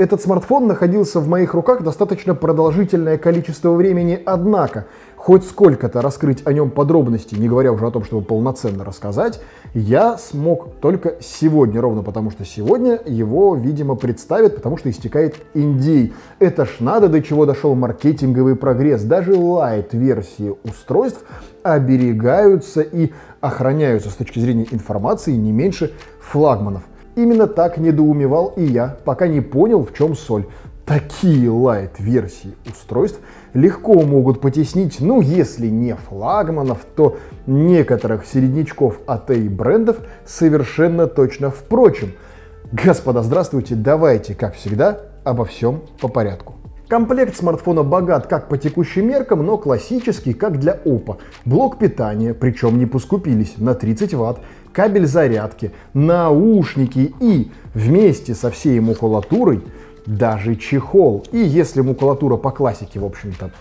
Этот смартфон находился в моих руках достаточно продолжительное количество времени, однако хоть сколько-то раскрыть о нем подробности, не говоря уже о том, чтобы полноценно рассказать, я смог только сегодня, ровно потому что сегодня его, видимо, представят, потому что истекает индей. Это ж надо, до чего дошел маркетинговый прогресс. Даже лайт-версии устройств оберегаются и охраняются с точки зрения информации не меньше флагманов. Именно так недоумевал и я, пока не понял, в чем соль. Такие лайт-версии устройств легко могут потеснить, ну если не флагманов, то некоторых середнячков АТ и брендов совершенно точно. Впрочем, господа, здравствуйте, давайте, как всегда, обо всем по порядку. Комплект смартфона богат как по текущим меркам, но классический, как для Oppo. Блок питания, причем не поскупились, на 30 Вт, кабель зарядки, наушники и вместе со всей макулатурой даже чехол. И если макулатура по классике, в общем-то,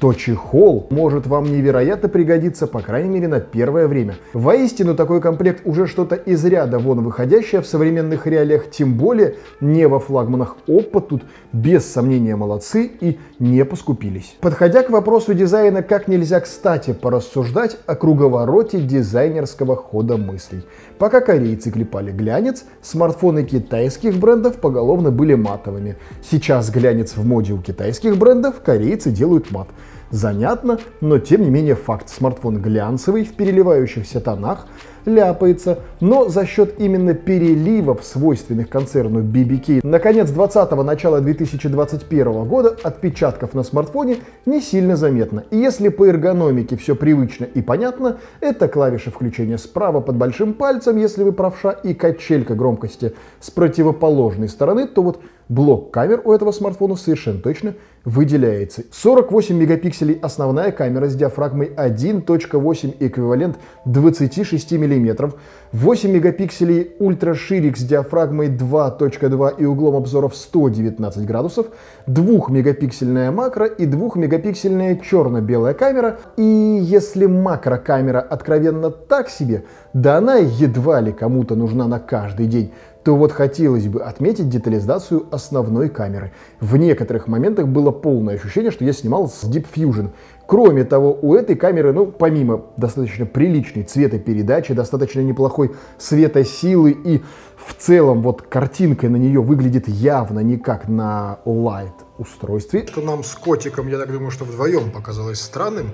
то чехол может вам невероятно пригодиться, по крайней мере, на первое время. Воистину, такой комплект уже что-то из ряда вон выходящее в современных реалиях, тем более не во флагманах Oppo тут без сомнения молодцы и не поскупились. Подходя к вопросу дизайна, как нельзя кстати порассуждать о круговороте дизайнерского хода мыслей. Пока корейцы клепали глянец, смартфоны китайских брендов поголовно были матовыми. Сейчас глянец в моде у китайских брендов, корейцы делают мат. Занятно, но тем не менее факт. Смартфон глянцевый в переливающихся тонах, ляпается, но за счет именно переливов, свойственных концерну BBK, наконец 20-го, начала 2021 года отпечатков на смартфоне не сильно заметно. И если по эргономике все привычно и понятно, это клавиша включения справа под большим пальцем, если вы правша, и качелька громкости с противоположной стороны, то вот блок камер у этого смартфона совершенно точно выделяется. 48 мегапикселей основная камера с диафрагмой 1.8 эквивалент 26 мм, 8 мегапикселей ультраширик с диафрагмой 2.2 и углом обзора в 119 градусов, 2 мегапиксельная макро и 2 мегапиксельная черно-белая камера. И если макрокамера откровенно так себе, да она едва ли кому-то нужна на каждый день, то вот хотелось бы отметить детализацию основной камеры. В некоторых моментах было полное ощущение, что я снимал с Deep Fusion. Кроме того, у этой камеры, ну, помимо достаточно приличной цветопередачи, достаточно неплохой светосилы и в целом вот картинка на нее выглядит явно не как на Light устройстве. Что нам с котиком, я так думаю, что вдвоем показалось странным,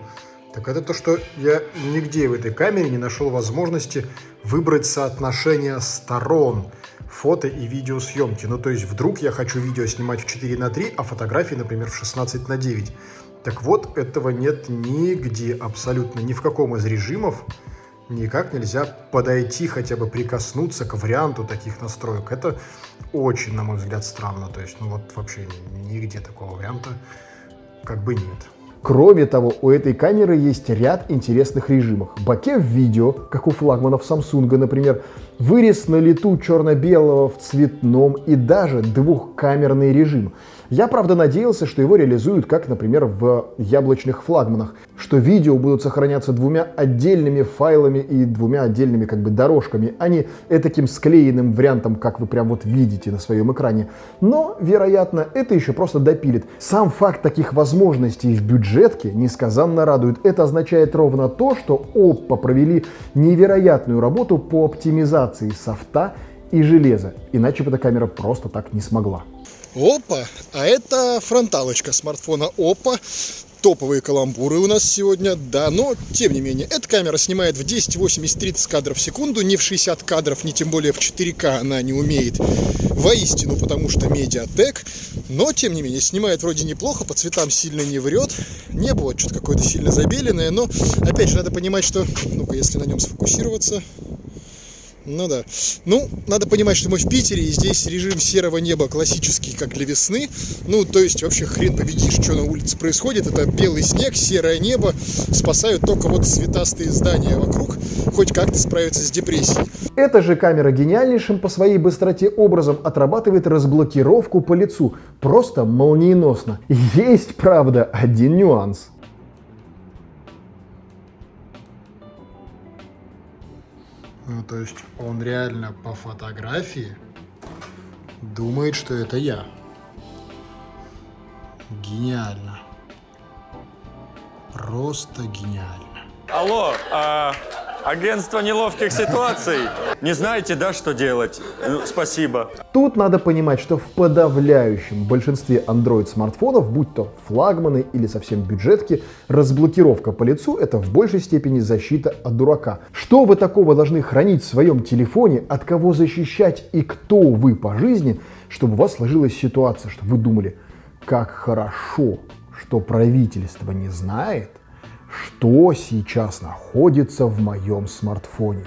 так это то, что я нигде в этой камере не нашел возможности выбрать соотношение сторон – фото и видеосъемки. Ну, то есть вдруг я хочу видео снимать в 4 на 3, а фотографии, например, в 16 на 9. Так вот, этого нет нигде, абсолютно ни в каком из режимов. Никак нельзя подойти, хотя бы прикоснуться к варианту таких настроек. Это очень, на мой взгляд, странно. То есть, ну вот вообще нигде такого варианта как бы нет. Кроме того, у этой камеры есть ряд интересных режимов. Боке в видео, как у флагманов Samsung, например, вырез на лету черно-белого в цветном и даже двухкамерный режим. Я, правда, надеялся, что его реализуют, как, например, в яблочных флагманах, что видео будут сохраняться двумя отдельными файлами и двумя отдельными как бы дорожками, а не таким склеенным вариантом, как вы прям вот видите на своем экране. Но, вероятно, это еще просто допилит. Сам факт таких возможностей в бюджетке несказанно радует. Это означает ровно то, что Oppo провели невероятную работу по оптимизации софта и железа. Иначе бы эта камера просто так не смогла. Опа, а это фронталочка смартфона Oppo. Топовые каламбуры у нас сегодня, да, но тем не менее, эта камера снимает в 1080-30 кадров в секунду, не в 60 кадров, не тем более в 4К она не умеет воистину, потому что медиатек, но тем не менее, снимает вроде неплохо, по цветам сильно не врет, не было что-то какое-то сильно забеленное, но опять же надо понимать, что, ну-ка, если на нем сфокусироваться, ну да. Ну, надо понимать, что мы в Питере, и здесь режим серого неба классический, как для весны. Ну, то есть вообще хрен победишь, что на улице происходит. Это белый снег, серое небо. Спасают только вот цветастые здания вокруг. Хоть как-то справиться с депрессией. Эта же камера гениальнейшим по своей быстроте образом отрабатывает разблокировку по лицу. Просто молниеносно. Есть, правда, один нюанс. То есть он реально по фотографии думает, что это я. Гениально. Просто гениально. Алло, а, агентство неловких ситуаций. Не знаете, да, что делать? Ну, спасибо. Тут надо понимать, что в подавляющем большинстве Android-смартфонов, будь то флагманы или совсем бюджетки, разблокировка по лицу — это в большей степени защита от дурака. Что вы такого должны хранить в своем телефоне, от кого защищать и кто вы по жизни, чтобы у вас сложилась ситуация, чтобы вы думали, как хорошо, что правительство не знает, что сейчас находится в моем смартфоне.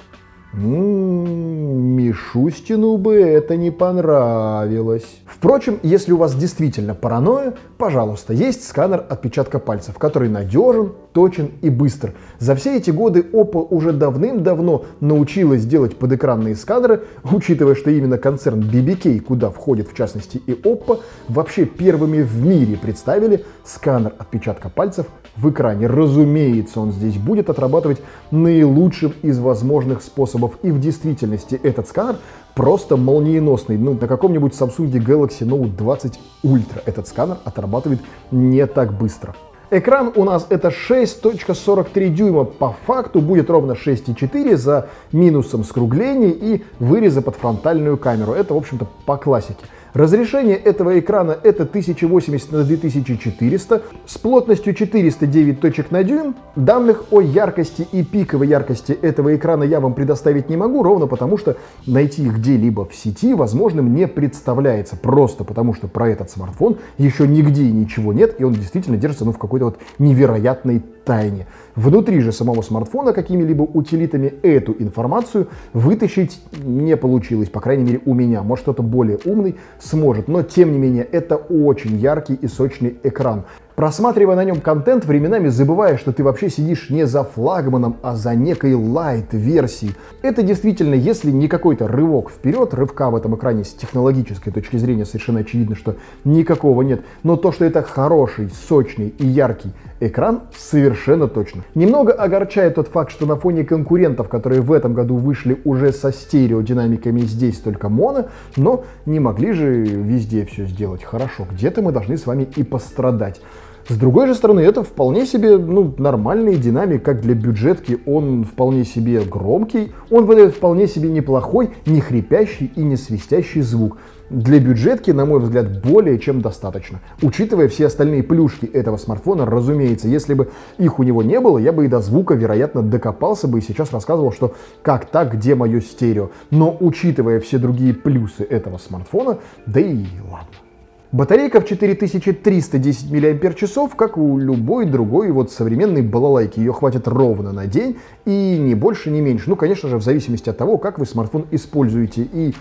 М-м, Мишустину бы это не понравилось. Впрочем, если у вас действительно паранойя, пожалуйста, есть сканер отпечатка пальцев, который надежен, точен и быстр. За все эти годы Oppo уже давным-давно научилась делать подэкранные сканеры, учитывая, что именно концерн BBK, куда входит в частности и Oppo, вообще первыми в мире представили сканер отпечатка пальцев в экране. Разумеется, он здесь будет отрабатывать наилучшим из возможных способов. И в действительности этот сканер просто молниеносный. Ну, на каком-нибудь Samsung Galaxy Note 20 Ultra этот сканер отрабатывает не так быстро. Экран у нас это 6.43 дюйма, по факту будет ровно 6.4 за минусом скруглений и выреза под фронтальную камеру. Это, в общем-то, по классике. Разрешение этого экрана это 1080 на 2400 с плотностью 409 точек на дюйм. Данных о яркости и пиковой яркости этого экрана я вам предоставить не могу, ровно потому что найти их где-либо в сети возможным не представляется. Просто потому что про этот смартфон еще нигде ничего нет, и он действительно держится ну, в какой-то вот невероятной тайне. Внутри же самого смартфона какими-либо утилитами эту информацию вытащить не получилось, по крайней мере у меня. Может кто-то более умный сможет, но тем не менее это очень яркий и сочный экран. Просматривая на нем контент, временами забывая, что ты вообще сидишь не за флагманом, а за некой лайт-версией. Это действительно, если не какой-то рывок вперед, рывка в этом экране с технологической точки зрения совершенно очевидно, что никакого нет. Но то, что это хороший, сочный и яркий экран, совершенно точно. Немного огорчает тот факт, что на фоне конкурентов, которые в этом году вышли уже со стереодинамиками, здесь только моно, но не могли же везде все сделать хорошо. Где-то мы должны с вами и пострадать. С другой же стороны, это вполне себе ну, нормальный динамик, как для бюджетки. Он вполне себе громкий, он выдает вполне себе неплохой, не хрипящий и не свистящий звук. Для бюджетки, на мой взгляд, более чем достаточно. Учитывая все остальные плюшки этого смартфона, разумеется, если бы их у него не было, я бы и до звука, вероятно, докопался бы и сейчас рассказывал, что как так, где мое стерео. Но учитывая все другие плюсы этого смартфона, да и ладно. Батарейка в 4310 мАч, как у любой другой вот современной балалайки. Ее хватит ровно на день и ни больше, ни меньше. Ну, конечно же, в зависимости от того, как вы смартфон используете. И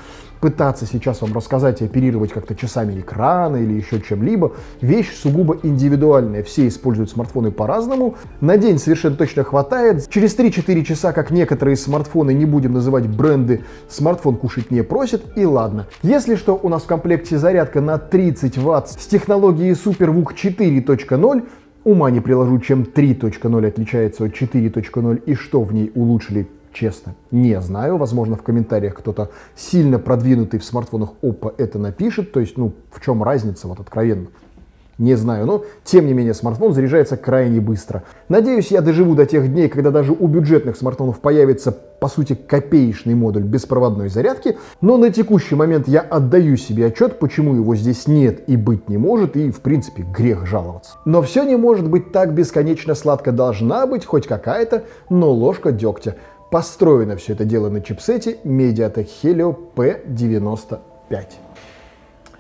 пытаться сейчас вам рассказать и оперировать как-то часами экрана или еще чем-либо, вещь сугубо индивидуальная. Все используют смартфоны по-разному. На день совершенно точно хватает. Через 3-4 часа, как некоторые смартфоны, не будем называть бренды, смартфон кушать не просит, и ладно. Если что, у нас в комплекте зарядка на 30 Вт с технологией SuperVOOC 4.0, ума не приложу, чем 3.0 отличается от 4.0 и что в ней улучшили честно, не знаю. Возможно, в комментариях кто-то сильно продвинутый в смартфонах Oppo это напишет. То есть, ну, в чем разница, вот откровенно. Не знаю, но тем не менее смартфон заряжается крайне быстро. Надеюсь, я доживу до тех дней, когда даже у бюджетных смартфонов появится, по сути, копеечный модуль беспроводной зарядки, но на текущий момент я отдаю себе отчет, почему его здесь нет и быть не может, и в принципе грех жаловаться. Но все не может быть так бесконечно сладко, должна быть хоть какая-то, но ложка дегтя. Построено все это дело на чипсете MediaTek Helio P95.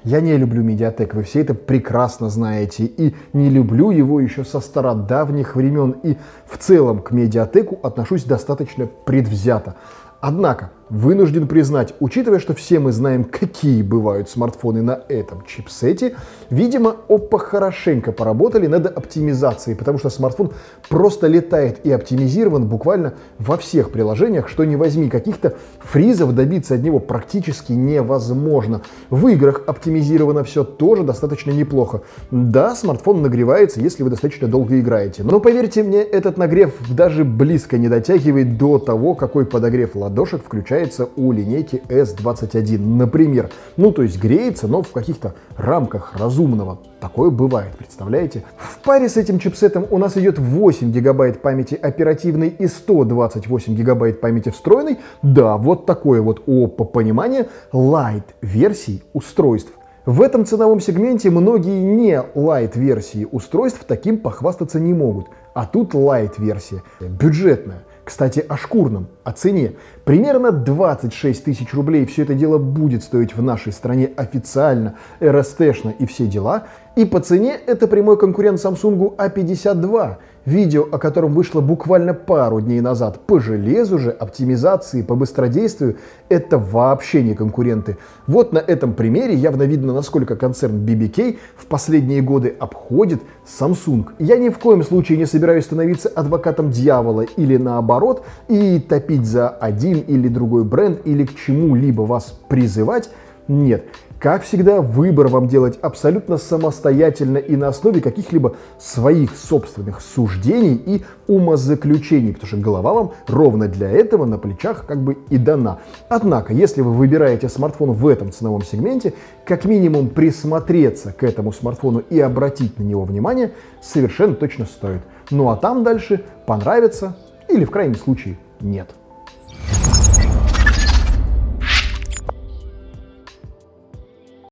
Я не люблю Mediatek, вы все это прекрасно знаете, и не люблю его еще со стародавних времен, и в целом к Mediatek отношусь достаточно предвзято. Однако, вынужден признать, учитывая, что все мы знаем, какие бывают смартфоны на этом чипсете, видимо, Oppo хорошенько поработали над оптимизацией, потому что смартфон просто летает и оптимизирован буквально во всех приложениях, что не возьми, каких-то фризов добиться от него практически невозможно. В играх оптимизировано все тоже достаточно неплохо. Да, смартфон нагревается, если вы достаточно долго играете, но поверьте мне, этот нагрев даже близко не дотягивает до того, какой подогрев ладошек включает появляется у линейки S21, например. Ну, то есть греется, но в каких-то рамках разумного. Такое бывает, представляете? В паре с этим чипсетом у нас идет 8 гигабайт памяти оперативной и 128 гигабайт памяти встроенной. Да, вот такое вот ОППО понимание light версий устройств. В этом ценовом сегменте многие не light-версии устройств таким похвастаться не могут. А тут light-версия, бюджетная. Кстати, о шкурном, о цене. Примерно 26 тысяч рублей все это дело будет стоить в нашей стране официально, РСТшно и все дела. И по цене это прямой конкурент Samsung A52, видео о котором вышло буквально пару дней назад. По железу же, оптимизации, по быстродействию это вообще не конкуренты. Вот на этом примере явно видно, насколько концерн BBK в последние годы обходит Samsung. Я ни в коем случае не собираюсь становиться адвокатом дьявола или наоборот и топить за один или другой бренд или к чему-либо вас призывать. Нет, как всегда, выбор вам делать абсолютно самостоятельно и на основе каких-либо своих собственных суждений и умозаключений, потому что голова вам ровно для этого на плечах как бы и дана. Однако, если вы выбираете смартфон в этом ценовом сегменте, как минимум присмотреться к этому смартфону и обратить на него внимание совершенно точно стоит. Ну а там дальше понравится или в крайнем случае нет.